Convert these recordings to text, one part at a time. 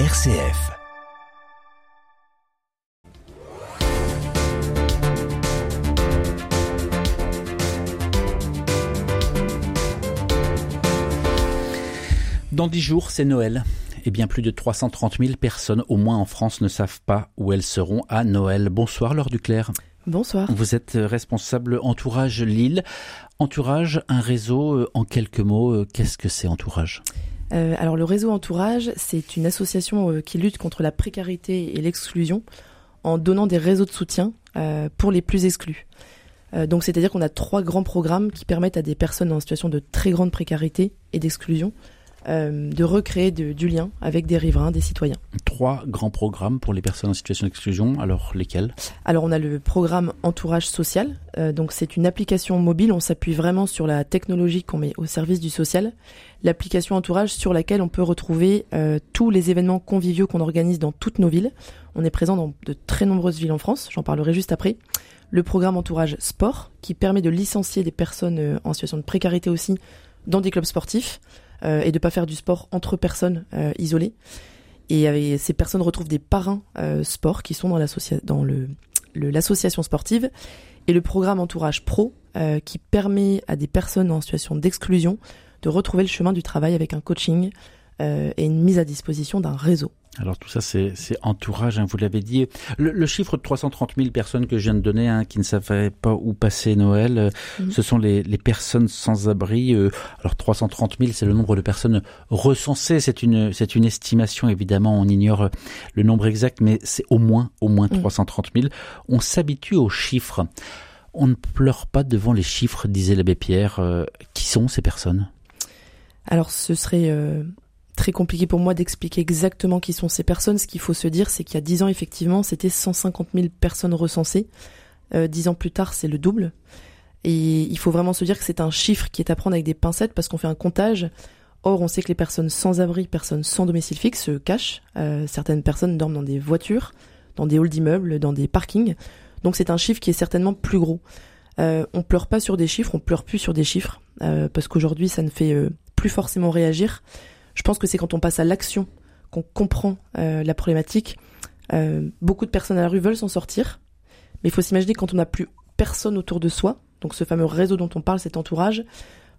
RCF. Dans dix jours, c'est Noël. Et bien plus de 330 000 personnes, au moins en France, ne savent pas où elles seront à Noël. Bonsoir, Laure Duclerc. Bonsoir. Vous êtes responsable Entourage Lille. Entourage, un réseau, euh, en quelques mots, euh, qu'est-ce que c'est Entourage? Euh, alors le réseau Entourage, c'est une association qui lutte contre la précarité et l'exclusion en donnant des réseaux de soutien pour les plus exclus. donc c'est-à-dire qu'on a trois grands programmes qui permettent à des personnes en situation de très grande précarité et d'exclusion euh, de recréer du lien avec des riverains, des citoyens. Trois grands programmes pour les personnes en situation d'exclusion, alors lesquels? Alors on a le programme Entourage Social, euh, donc c'est une application mobile, on s'appuie vraiment sur la technologie qu'on met au service du social. L'application Entourage sur laquelle on peut retrouver euh, tous les événements conviviaux qu'on organise dans toutes nos villes. On est présent dans de très nombreuses villes en France, j'en parlerai juste après. Le programme Entourage Sport, qui permet de licencier des personnes en situation de précarité aussi dans des clubs sportifs. Euh, et de pas faire du sport entre personnes euh, isolées. Et ces personnes retrouvent des parrains euh, sport qui sont dans l'association sportive et le programme Entourage Pro qui permet à des personnes en situation d'exclusion de retrouver le chemin du travail avec un coaching et une mise à disposition d'un réseau. Alors tout ça, c'est entourage, hein, vous l'avez dit. Le, chiffre de 330 000 personnes que je viens de donner, hein, qui ne savaient pas où passer Noël, euh, mhm. ce sont les, personnes sans abri. Euh, alors 330 000, c'est le nombre de personnes recensées. C'est une, c'est une estimation, évidemment, on ignore le nombre exact, mais c'est au moins, au moins 330 mhm. 000. On s'habitue aux chiffres. On ne pleure pas devant les chiffres, disait l'abbé Pierre. Euh, qui sont ces personnes? Alors ce serait très compliqué pour moi d'expliquer exactement qui sont ces personnes. Ce qu'il faut se dire, c'est qu'il y a dix ans, effectivement, c'était 150 000 personnes recensées. Euh, dix ans plus tard, c'est le double. Et il faut vraiment se dire que c'est un chiffre qui est à prendre avec des pincettes parce qu'on fait un comptage. Or, on sait que les personnes sans abri, personnes sans domicile fixe se cachent. Euh, certaines personnes dorment dans des voitures, dans des halls d'immeubles, dans des parkings. Donc c'est un chiffre qui est certainement plus gros. Euh, on pleure pas sur des chiffres, on pleure plus sur des chiffres euh, parce qu'aujourd'hui ça ne fait euh, plus forcément réagir. Je pense que c'est quand on passe à l'action qu'on comprend euh, la problématique. Euh, beaucoup de personnes à la rue veulent s'en sortir, mais il faut s'imaginer quand on n'a plus personne autour de soi, donc ce fameux réseau dont on parle, cet entourage,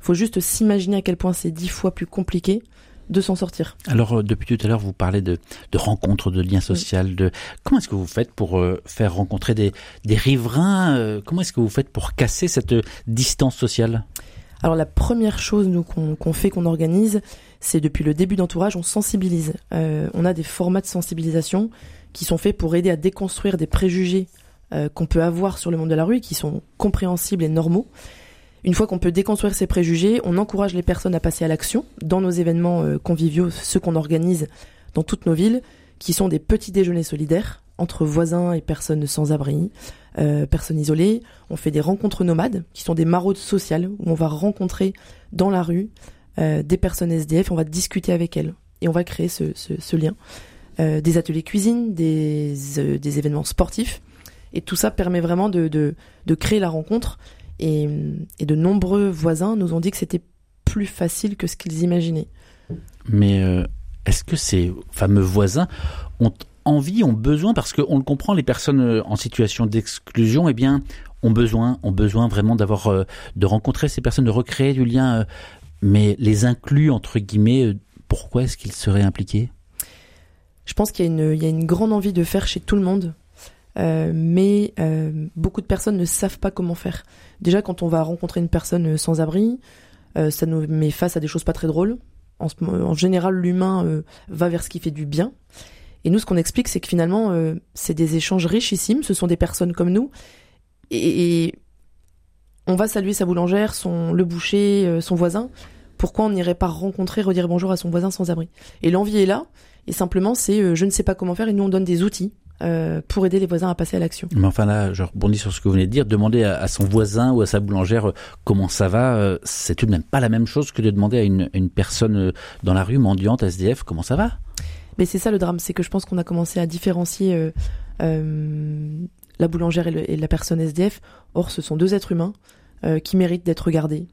faut juste s'imaginer à quel point c'est dix fois plus compliqué de s'en sortir. Alors euh, depuis tout à l'heure, vous parlez de, de rencontres, de liens sociaux. De comment est-ce que vous faites pour faire rencontrer des, des riverains Comment est-ce que vous faites pour casser cette distance sociale? Alors la première chose nous qu'on fait, qu'on organise, c'est depuis le début d'entourage, on sensibilise. Euh, on a des formats de sensibilisation qui sont faits pour aider à déconstruire des préjugés euh, qu'on peut avoir sur le monde de la rue, qui sont compréhensibles et normaux. Une fois qu'on peut déconstruire ces préjugés, on encourage les personnes à passer à l'action dans nos événements euh, conviviaux, ceux qu'on organise dans toutes nos villes, qui sont des petits déjeuners solidaires entre voisins et personnes sans abri, euh, personnes isolées. On fait des rencontres nomades, qui sont des maraudes sociales, où on va rencontrer dans la rue euh, des personnes SDF, on va discuter avec elles, et on va créer ce, lien. Euh, des ateliers cuisine, des, événements sportifs, et tout ça permet vraiment de, créer la rencontre. Et, de nombreux voisins nous ont dit que c'était plus facile que ce qu'ils imaginaient. Mais est-ce que ces fameux voisins ont envie, ont besoin, parce qu'on le comprend, les personnes euh, en situation d'exclusion, eh bien, ont besoin, ont besoin vraiment d'avoir, euh, de rencontrer ces personnes, de recréer du lien. Euh, mais les inclus entre guillemets, pourquoi est-ce qu'ils seraient impliqués? Je pense qu'il y a une, grande envie de faire chez tout le monde. mais beaucoup de personnes ne savent pas comment faire. Déjà, quand on va rencontrer une personne sans abri, ça nous met face à des choses pas très drôles. En, en général, l'humain va vers ce qui fait du bien. Et nous, ce qu'on explique, c'est que finalement, euh, c'est des échanges richissimes. Ce sont des personnes comme nous. Et, on va saluer sa boulangère, son le boucher, euh, son voisin. Pourquoi on n'irait pas rencontrer, redire bonjour à son voisin sans abri? Et l'envie est là. Et simplement, c'est euh, je ne sais pas comment faire. Et nous, on donne des outils pour aider les voisins à passer à l'action. Mais enfin là, je rebondis sur ce que vous venez de dire. Demander à, son voisin ou à sa boulangère comment ça va, c'est tout de même pas la même chose que de demander à une, une personne dans la rue mendiante, SDF, comment ça va? Mais c'est ça le drame, c'est que je pense qu'on a commencé à différencier euh, euh, la boulangère et, la personne SDF. Or, ce sont deux êtres humains euh, qui méritent d'être regardés,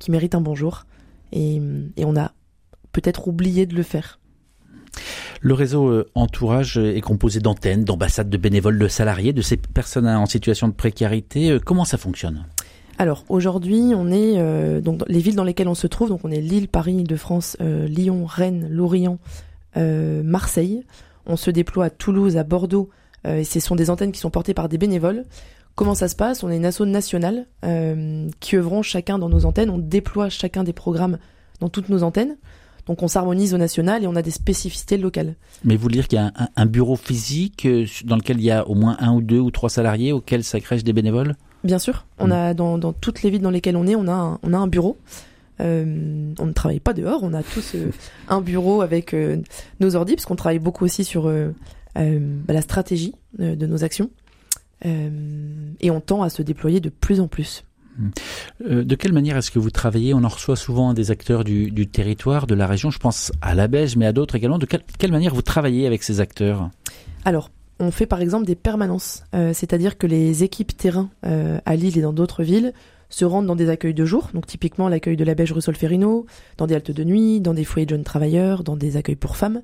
qui méritent un bonjour. Et, et on a peut-être oublié de le faire. Le réseau Entourage est composé d'antennes, d'ambassades, de bénévoles, de salariés, de ces personnes en situation de précarité. Comment ça fonctionne? Alors aujourd'hui, on est euh, donc les villes dans lesquelles on se trouve, donc on est Lille, Paris, Île-de-France, euh, Lyon, Rennes, Lorient, Marseille. On se déploie à Toulouse, à Bordeaux, et ce sont des antennes qui sont portées par des bénévoles. Comment ça se passe? On est une asso nationale qui œuvront chacun dans nos antennes. On déploie chacun des programmes dans toutes nos antennes. Donc on s'harmonise au national et on a des spécificités locales. Mais vous dire qu'il y a un, un, bureau physique dans lequel il y a au moins un ou deux ou trois salariés auxquels s'agrègent des bénévoles? Bien sûr, on mm. a dans, dans, toutes les villes dans lesquelles on est, on a un, on a un bureau. Euh, on ne travaille pas dehors, on a tous euh, un bureau avec euh, nos ordi, parce qu'on travaille beaucoup aussi sur bah, la stratégie de nos actions. et on tend à se déployer de plus en plus. Mm. De quelle manière est-ce que vous travaillez? On en reçoit souvent des acteurs du, du, territoire, de la région. Je pense à la Belge, mais à d'autres également. De quelle, quelle manière vous travaillez avec ces acteurs? Alors, on fait par exemple des permanences, c'est-à-dire que les équipes terrain à Lille et dans d'autres villes se rendent dans des accueils de jour, donc typiquement l'accueil de la Beige rue Solferino, dans des haltes de nuit, dans des foyers de jeunes travailleurs, dans des accueils pour femmes.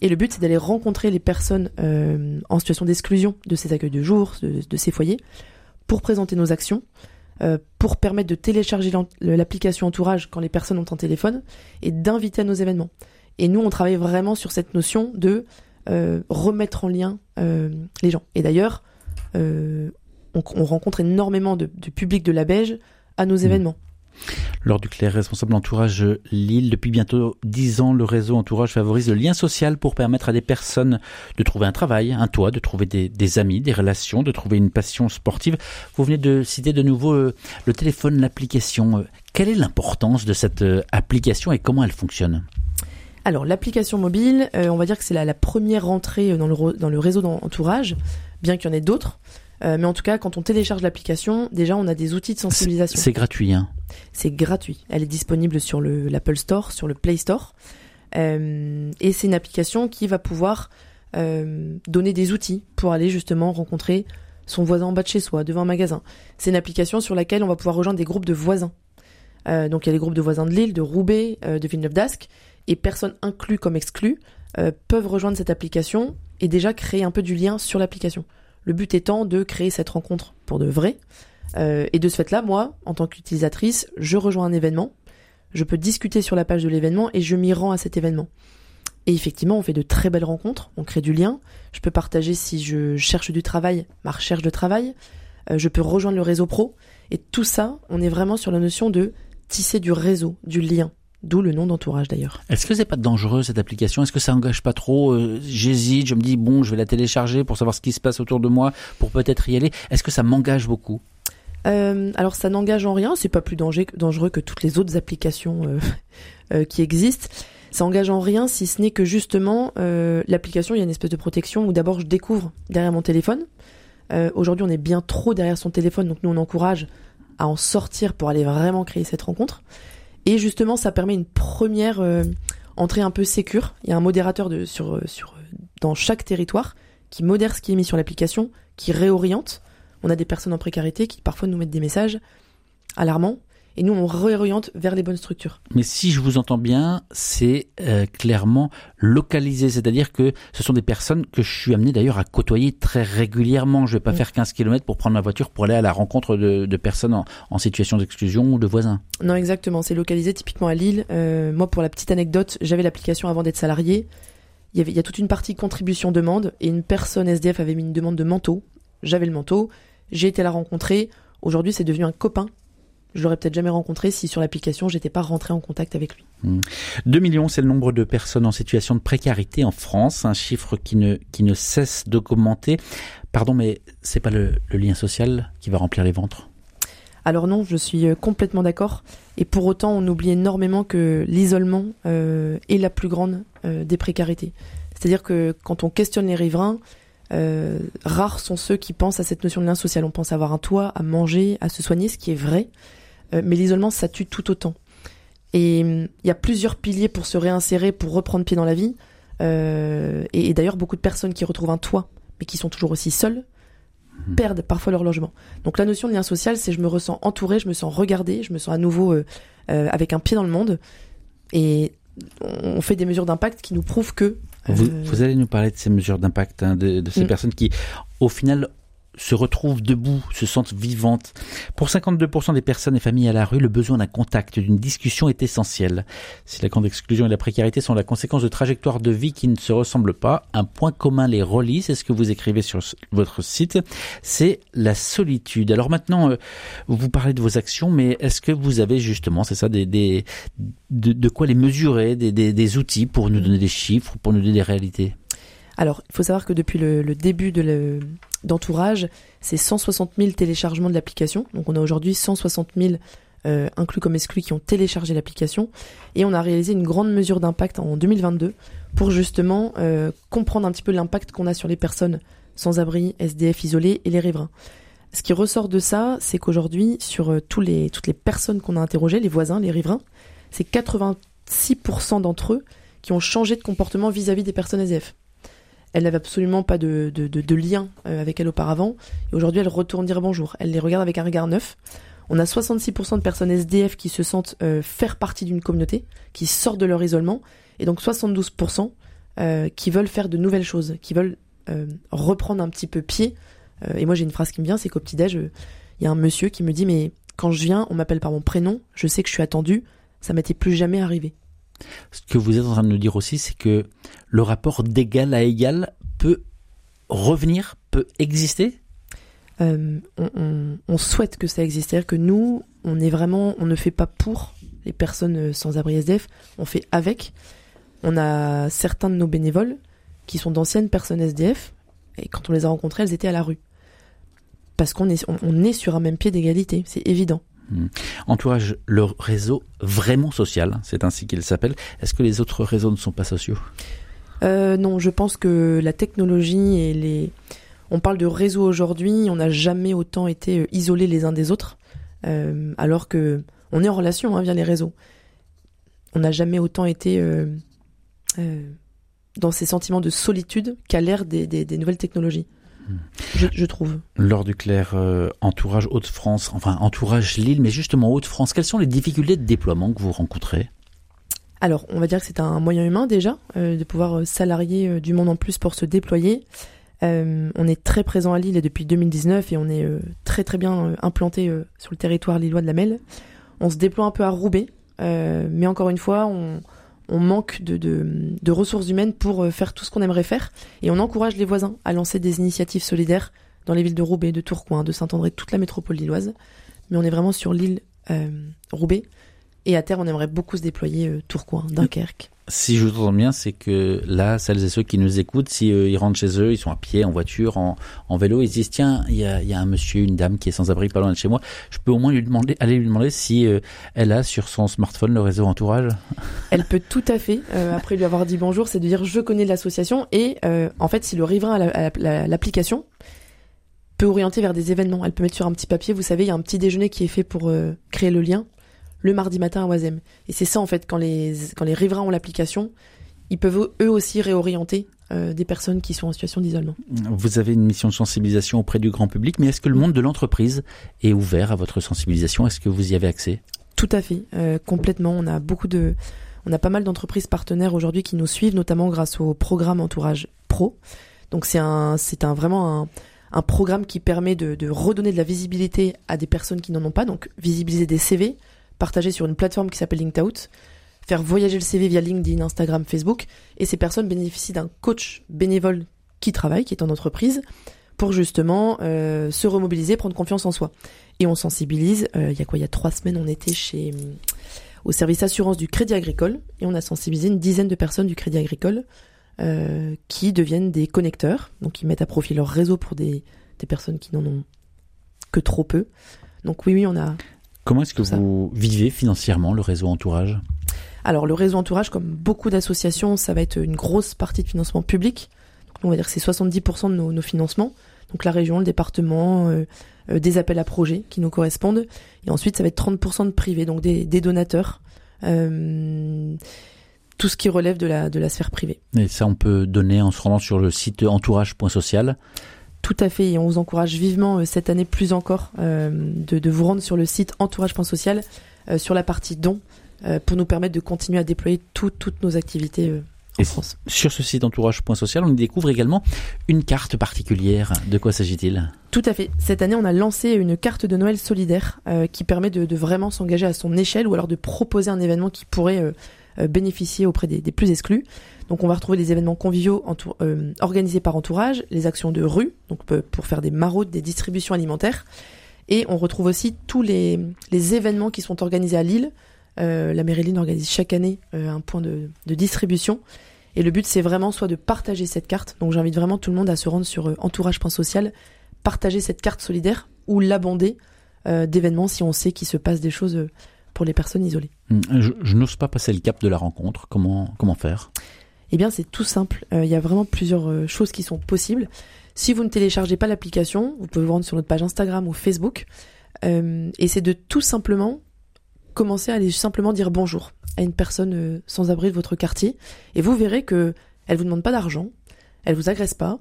Et le but, c'est d'aller rencontrer les personnes euh, en situation d'exclusion de ces accueils de jour, de, ces foyers, pour présenter nos actions, pour permettre de télécharger l'application Entourage quand les personnes ont un téléphone, et d'inviter à nos événements. Et nous, on travaille vraiment sur cette notion de euh, remettre en lien euh, les gens. Et d'ailleurs, euh, on, rencontre énormément de, public de la Beige à nos mmh. événements. Lors du Claire, responsable entourage Lille, depuis bientôt dix ans, le réseau entourage favorise le lien social pour permettre à des personnes de trouver un travail, un toit, de trouver des, amis, des relations, de trouver une passion sportive. Vous venez de citer de nouveau le téléphone, l'application. Quelle est l'importance de cette application et comment elle fonctionne? Alors l'application mobile, euh, on va dire que c'est la, première entrée dans le, dans le réseau d'entourage, bien qu'il y en ait d'autres. Euh, mais en tout cas, quand on télécharge l'application, déjà on a des outils de sensibilisation. C'est gratuit, hein C'est gratuit. Elle est disponible sur l'Apple Store, sur le Play Store. Euh, et c'est une application qui va pouvoir donner des outils pour aller justement rencontrer son voisin en bas de chez soi, devant un magasin. C'est une application sur laquelle on va pouvoir rejoindre des groupes de voisins. donc il y a les groupes de voisins de Lille, de Roubaix, de Villeneuve-d'Ascq, et personnes incluses comme exclues euh, peuvent rejoindre cette application et déjà créer un peu du lien sur l'application. Le but étant de créer cette rencontre pour de vrai. Euh, et de ce fait-là, moi, en tant qu'utilisatrice, je rejoins un événement, je peux discuter sur la page de l'événement et je m'y rends à cet événement. Et effectivement, on fait de très belles rencontres, on crée du lien. Je peux partager si je cherche du travail, ma recherche de travail. Euh, je peux rejoindre le réseau pro. Et tout ça, on est vraiment sur la notion de tisser du réseau, du lien. D'où le nom d'entourage d'ailleurs. Est-ce que c'est pas dangereux cette application? Est-ce que ça engage pas trop euh, J'hésite, je me dis bon, je vais la télécharger pour savoir ce qui se passe autour de moi, pour peut-être y aller? Est-ce que ça m'engage beaucoup? Euh, alors ça n'engage en rien, c'est pas plus dangereux que toutes les autres applications euh, euh, qui existent. Ça engage en rien si ce n'est que justement l'application, il y a une espèce de protection où d'abord je découvre derrière mon téléphone. Aujourd'hui on est bien trop derrière son téléphone, donc nous on encourage à en sortir pour aller vraiment créer cette rencontre. Et justement, ça permet une première euh, entrée un peu sécure. Il y a un modérateur de, sur, euh, sur, euh, dans chaque territoire qui modère ce qui est mis sur l'application, qui réoriente. On a des personnes en précarité qui parfois nous mettent des messages alarmants et nous on réoriente vers les bonnes structures. Mais si je vous entends bien, c'est euh, clairement localisé, c'est-à-dire que ce sont des personnes que je suis amené d'ailleurs à côtoyer très régulièrement. Je vais pas faire 15 km pour prendre ma voiture pour aller à la rencontre de, personnes en, situation d'exclusion ou de voisins. Non, exactement, c'est localisé typiquement à Lille. Euh, moi, pour la petite anecdote, j'avais l'application avant d'être salarié. Il y, avait, il y a toute une partie contribution demande et une personne SDF avait mis une demande de manteau. J'avais le manteau, j'ai été la rencontrer. Aujourd'hui, c'est devenu un copain je l'aurais peut-être jamais rencontré si sur l'application j'étais pas rentré en contact avec lui. 2 hmm. millions, c'est le nombre de personnes en situation de précarité en France, un chiffre qui ne qui ne cesse d'augmenter. Pardon, mais c'est pas le, lien social qui va remplir les ventres? Alors non, je suis euh, complètement d'accord. Et pour autant, on oublie énormément que l'isolement euh, est la plus grande euh, des précarités. C'est-à-dire que quand on questionne les riverains, rares sont ceux qui pensent à cette notion de lien social. On pense avoir un toit, à manger, à se soigner, ce qui est vrai. Euh, mais l'isolement, ça tue tout autant. Et hum, il y a plusieurs piliers pour se réinsérer, pour reprendre pied dans la vie. Euh, et, d'ailleurs, beaucoup de personnes qui retrouvent un toit, mais qui sont toujours aussi seules, mhm. perdent parfois leur logement. Donc la notion de lien social, c'est je me ressens entouré, je me sens regardé, je me sens à nouveau euh, avec un pied dans le monde. Et on fait des mesures d'impact qui nous prouvent que Vous, vous, allez nous parler de ces mesures d'impact, hein, de, de, ces mm. personnes qui, au final, se retrouvent debout, se sentent vivantes. Pour 52% des personnes et familles à la rue, le besoin d'un contact, d'une discussion est essentiel. Si la grande exclusion et la précarité sont la conséquence de trajectoires de vie qui ne se ressemblent pas, un point commun les relie, c'est ce que vous écrivez sur votre site, c'est la solitude. Alors maintenant, euh, vous parlez de vos actions, mais est-ce que vous avez justement, c'est ça, des, des de, quoi les mesurer, des, des, des outils pour nous donner des chiffres, pour nous donner des réalités? Alors, il faut savoir que depuis le, début de d'entourage, c'est 160 000 téléchargements de l'application. Donc on a aujourd'hui 160 000 euh, inclus comme exclus qui ont téléchargé l'application. Et on a réalisé une grande mesure d'impact en 2022 pour justement euh, comprendre un petit peu l'impact qu'on a sur les personnes sans abri, SDF isolés et les riverains. Ce qui ressort de ça, c'est qu'aujourd'hui, sur euh, toutes les personnes qu'on a interrogées, les voisins, les riverains, c'est 86% d'entre eux qui ont changé de comportement vis-à-vis -vis des personnes SDF. Elle n'avait absolument pas de, de, de, lien euh, avec elle auparavant. Et aujourd'hui, elle retourne dire bonjour. Elle les regarde avec un regard neuf. On a 66% de personnes SDF qui se sentent euh, faire partie d'une communauté, qui sortent de leur isolement. Et donc 72% euh, qui veulent faire de nouvelles choses, qui veulent reprendre un petit peu pied. et moi, j'ai une phrase qui me vient, c'est qu'au petit-déj, il y a un monsieur qui me dit, mais quand je viens, on m'appelle par mon prénom, je sais que je suis attendu, ça m'était plus jamais arrivé. Ce que vous êtes en train de nous dire aussi, c'est que le rapport d'égal à égal peut revenir, peut exister? Euh, on, souhaite que ça existe. C'est-à-dire que nous, on est vraiment, on ne fait pas pour les personnes sans abri SDF, on fait avec. On a certains de nos bénévoles qui sont d'anciennes personnes SDF, et quand on les a rencontrés, elles étaient à la rue. Parce qu'on est, on est sur un même pied d'égalité, c'est évident. Hmm. Entourage le réseau vraiment social, c'est ainsi qu'il s'appelle. Est-ce que les autres réseaux ne sont pas sociaux? Euh, Non, je pense que la technologie et les... On parle de réseau aujourd'hui, on n'a jamais autant été euh, isolés les uns des autres, euh, alors que on est en relation hein, via les réseaux. On n'a jamais autant été dans ces sentiments de solitude qu'à l'ère des nouvelles technologies je, trouve. Lors du clair euh, entourage Hauts-de-France, enfin entourage Lille, mais justement Hauts-de-France, quelles sont les difficultés de déploiement que vous rencontrez? Alors, on va dire que c'est un moyen humain déjà, euh, de pouvoir euh, salarier du monde en plus pour se déployer. on est très présent à Lille depuis 2019 et on est très très bien implanté sur le territoire lillois de la Melle. On se déploie un peu à Roubaix, mais encore une fois, on, on manque de, ressources humaines pour euh, faire tout ce qu'on aimerait faire. Et on encourage les voisins à lancer des initiatives solidaires dans les villes de Roubaix, de Tourcoing, de Saint-André, toute la métropole lilloise. Mais on est vraiment sur l'île euh, Roubaix. Et à terre, on aimerait beaucoup se déployer euh, Tourcoing, Dunkerque si je vous entends bien, c'est que là, celles et ceux qui nous écoutent, si euh, ils rentrent chez eux, ils sont à pied, en voiture, en, en vélo, ils se disent tiens, il y a, y a, un monsieur, une dame qui est sans abri pas loin de chez moi. Je peux au moins lui demander, aller lui demander si euh, elle a sur son smartphone le réseau entourage. Elle peut tout à fait. Euh, après lui avoir dit bonjour, c'est de dire je connais l'association et en fait, si le riverain a l'application, peut orienter vers des événements. Elle peut mettre sur un petit papier, vous savez, il y a un petit déjeuner qui est fait pour créer le lien le mardi matin à Oisem. Et c'est ça en fait, quand les, quand les riverains ont l'application, ils peuvent eux aussi réorienter euh, des personnes qui sont en situation d'isolement. Vous avez une mission de sensibilisation auprès du grand public, mais est-ce que le monde de l'entreprise est ouvert à votre sensibilisation? Est-ce que vous y avez accès? Tout à fait, euh, complètement. On a beaucoup de, on a pas mal d'entreprises partenaires aujourd'hui qui nous suivent, notamment grâce au programme Entourage Pro. Donc c'est un, c'est un vraiment un, un programme qui permet de, de redonner de la visibilité à des personnes qui n'en ont pas, donc visibiliser des CV, partager sur une plateforme qui s'appelle LinkedOut, faire voyager le CV via LinkedIn, Instagram, Facebook, et ces personnes bénéficient d'un coach bénévole qui travaille, qui est en entreprise, pour justement euh, se remobiliser, prendre confiance en soi. Et on sensibilise. Euh, il y a quoi Il y a trois semaines, on était chez euh, au service assurance du Crédit Agricole et on a sensibilisé une dizaine de personnes du Crédit Agricole qui deviennent des connecteurs, donc ils mettent à profit leur réseau pour des, des personnes qui n'en ont que trop peu. Donc oui, oui, on a Comment est-ce que vous vivez financièrement le réseau Entourage? Alors le réseau Entourage, comme beaucoup d'associations, ça va être une grosse partie de financement public. Donc, on va dire que c'est 70% de nos, financements. Donc la région, le département, euh, euh, des appels à projets qui nous correspondent. Et ensuite, ça va être 30% de privé, donc des, donateurs. Euh, tout ce qui relève de la, de la sphère privée. Et ça, on peut donner en se rendant sur le site entourage.social. Tout à fait, et on vous encourage vivement euh, cette année plus encore euh, de, vous rendre sur le site entourage.social euh, sur la partie dons pour nous permettre de continuer à déployer toutes nos activités en France. Sur ce site entourage.social, on y découvre également une carte particulière. De quoi s'agit-il? Tout à fait. Cette année, on a lancé une carte de Noël solidaire euh, qui permet de, vraiment s'engager à son échelle ou alors de proposer un événement qui pourrait euh, bénéficier auprès des, plus exclus. Donc on va retrouver des événements conviviaux organisés par entourage, les actions de rue, donc pour faire des maraudes, des distributions alimentaires. Et on retrouve aussi tous les, événements qui sont organisés à Lille. la mairie organise chaque année un point de, de distribution et le but, c'est vraiment soit de partager cette carte. Donc j'invite vraiment tout le monde à se rendre sur euh, entourage.social, partager cette carte solidaire ou l'abonder euh, d'événements si on sait qu'il se passe des choses euh, pour les personnes isolées. Hum, je, n'ose pas passer le cap de la rencontre. Comment, comment faire? Eh bien, c'est tout simple. Il y a vraiment plusieurs choses qui sont possibles. Si vous ne téléchargez pas l'application, vous pouvez vous rendre sur notre page Instagram ou Facebook. et c'est de tout simplement commencer à aller simplement dire bonjour à une personne euh, sans abri de votre quartier et vous verrez que elles vous demandent pas d'argent, elles vous agressent pas,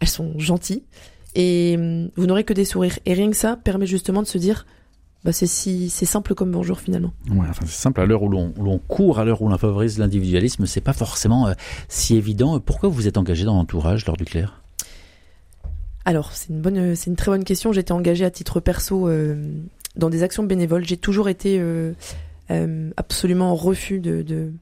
elles sont gentilles et hum, vous n'aurez que des sourires. Et rien que ça permet justement de se dire bah c'est si c'est simple comme bonjour finalement. Ouais, enfin c'est simple à l'heure où l'on court, à l'heure où l'on favorise l'individualisme, c'est pas forcément euh, si évident. Pourquoi vous êtes engagé dans l'entourage lors du clair Alors c'est une bonne, c'est une très bonne question. J'étais engagé à titre perso euh, dans des actions bénévoles. J'ai toujours été euh, absolument refus de de,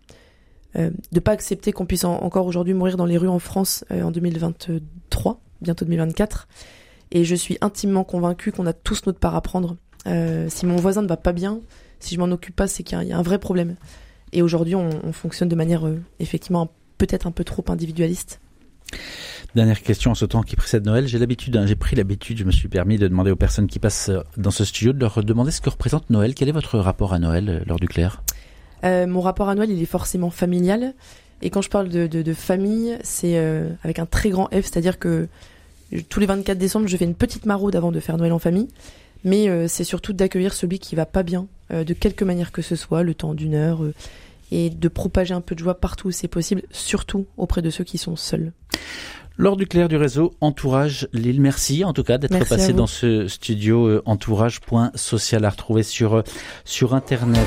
de pas accepter qu'on puisse encore aujourd'hui mourir dans les rues en France en 2023, bientôt 2024. Et je suis intimement convaincue qu'on a tous notre part à prendre. Si mon voisin ne va pas bien, si je m'en occupe pas, c'est qu'il y, a un vrai problème. Et aujourd'hui, on, on, fonctionne de manière effectivement peut-être un peu trop individualiste. Dernière question en ce temps qui précède Noël. J'ai l'habitude, hein, j'ai pris l'habitude, je me suis permis de demander aux personnes qui passent euh, dans ce studio de leur demander ce que représente Noël. Quel est votre rapport à Noël euh, lors du clair euh, Mon rapport à Noël, il est forcément familial. Et quand je parle de, de, de famille, c'est euh, avec un très grand F, c'est-à-dire que tous les 24 décembre, je fais une petite maraude avant de faire Noël en famille. Mais c'est surtout d'accueillir celui qui va pas bien, de quelque manière que ce soit, le temps d'une heure, et de propager un peu de joie partout où c'est possible, surtout auprès de ceux qui sont seuls. Laure Duclerc du réseau Entourage Lille, merci en tout cas d'être passé dans ce studio euh, entourage.social à retrouver sur, euh, sur Internet.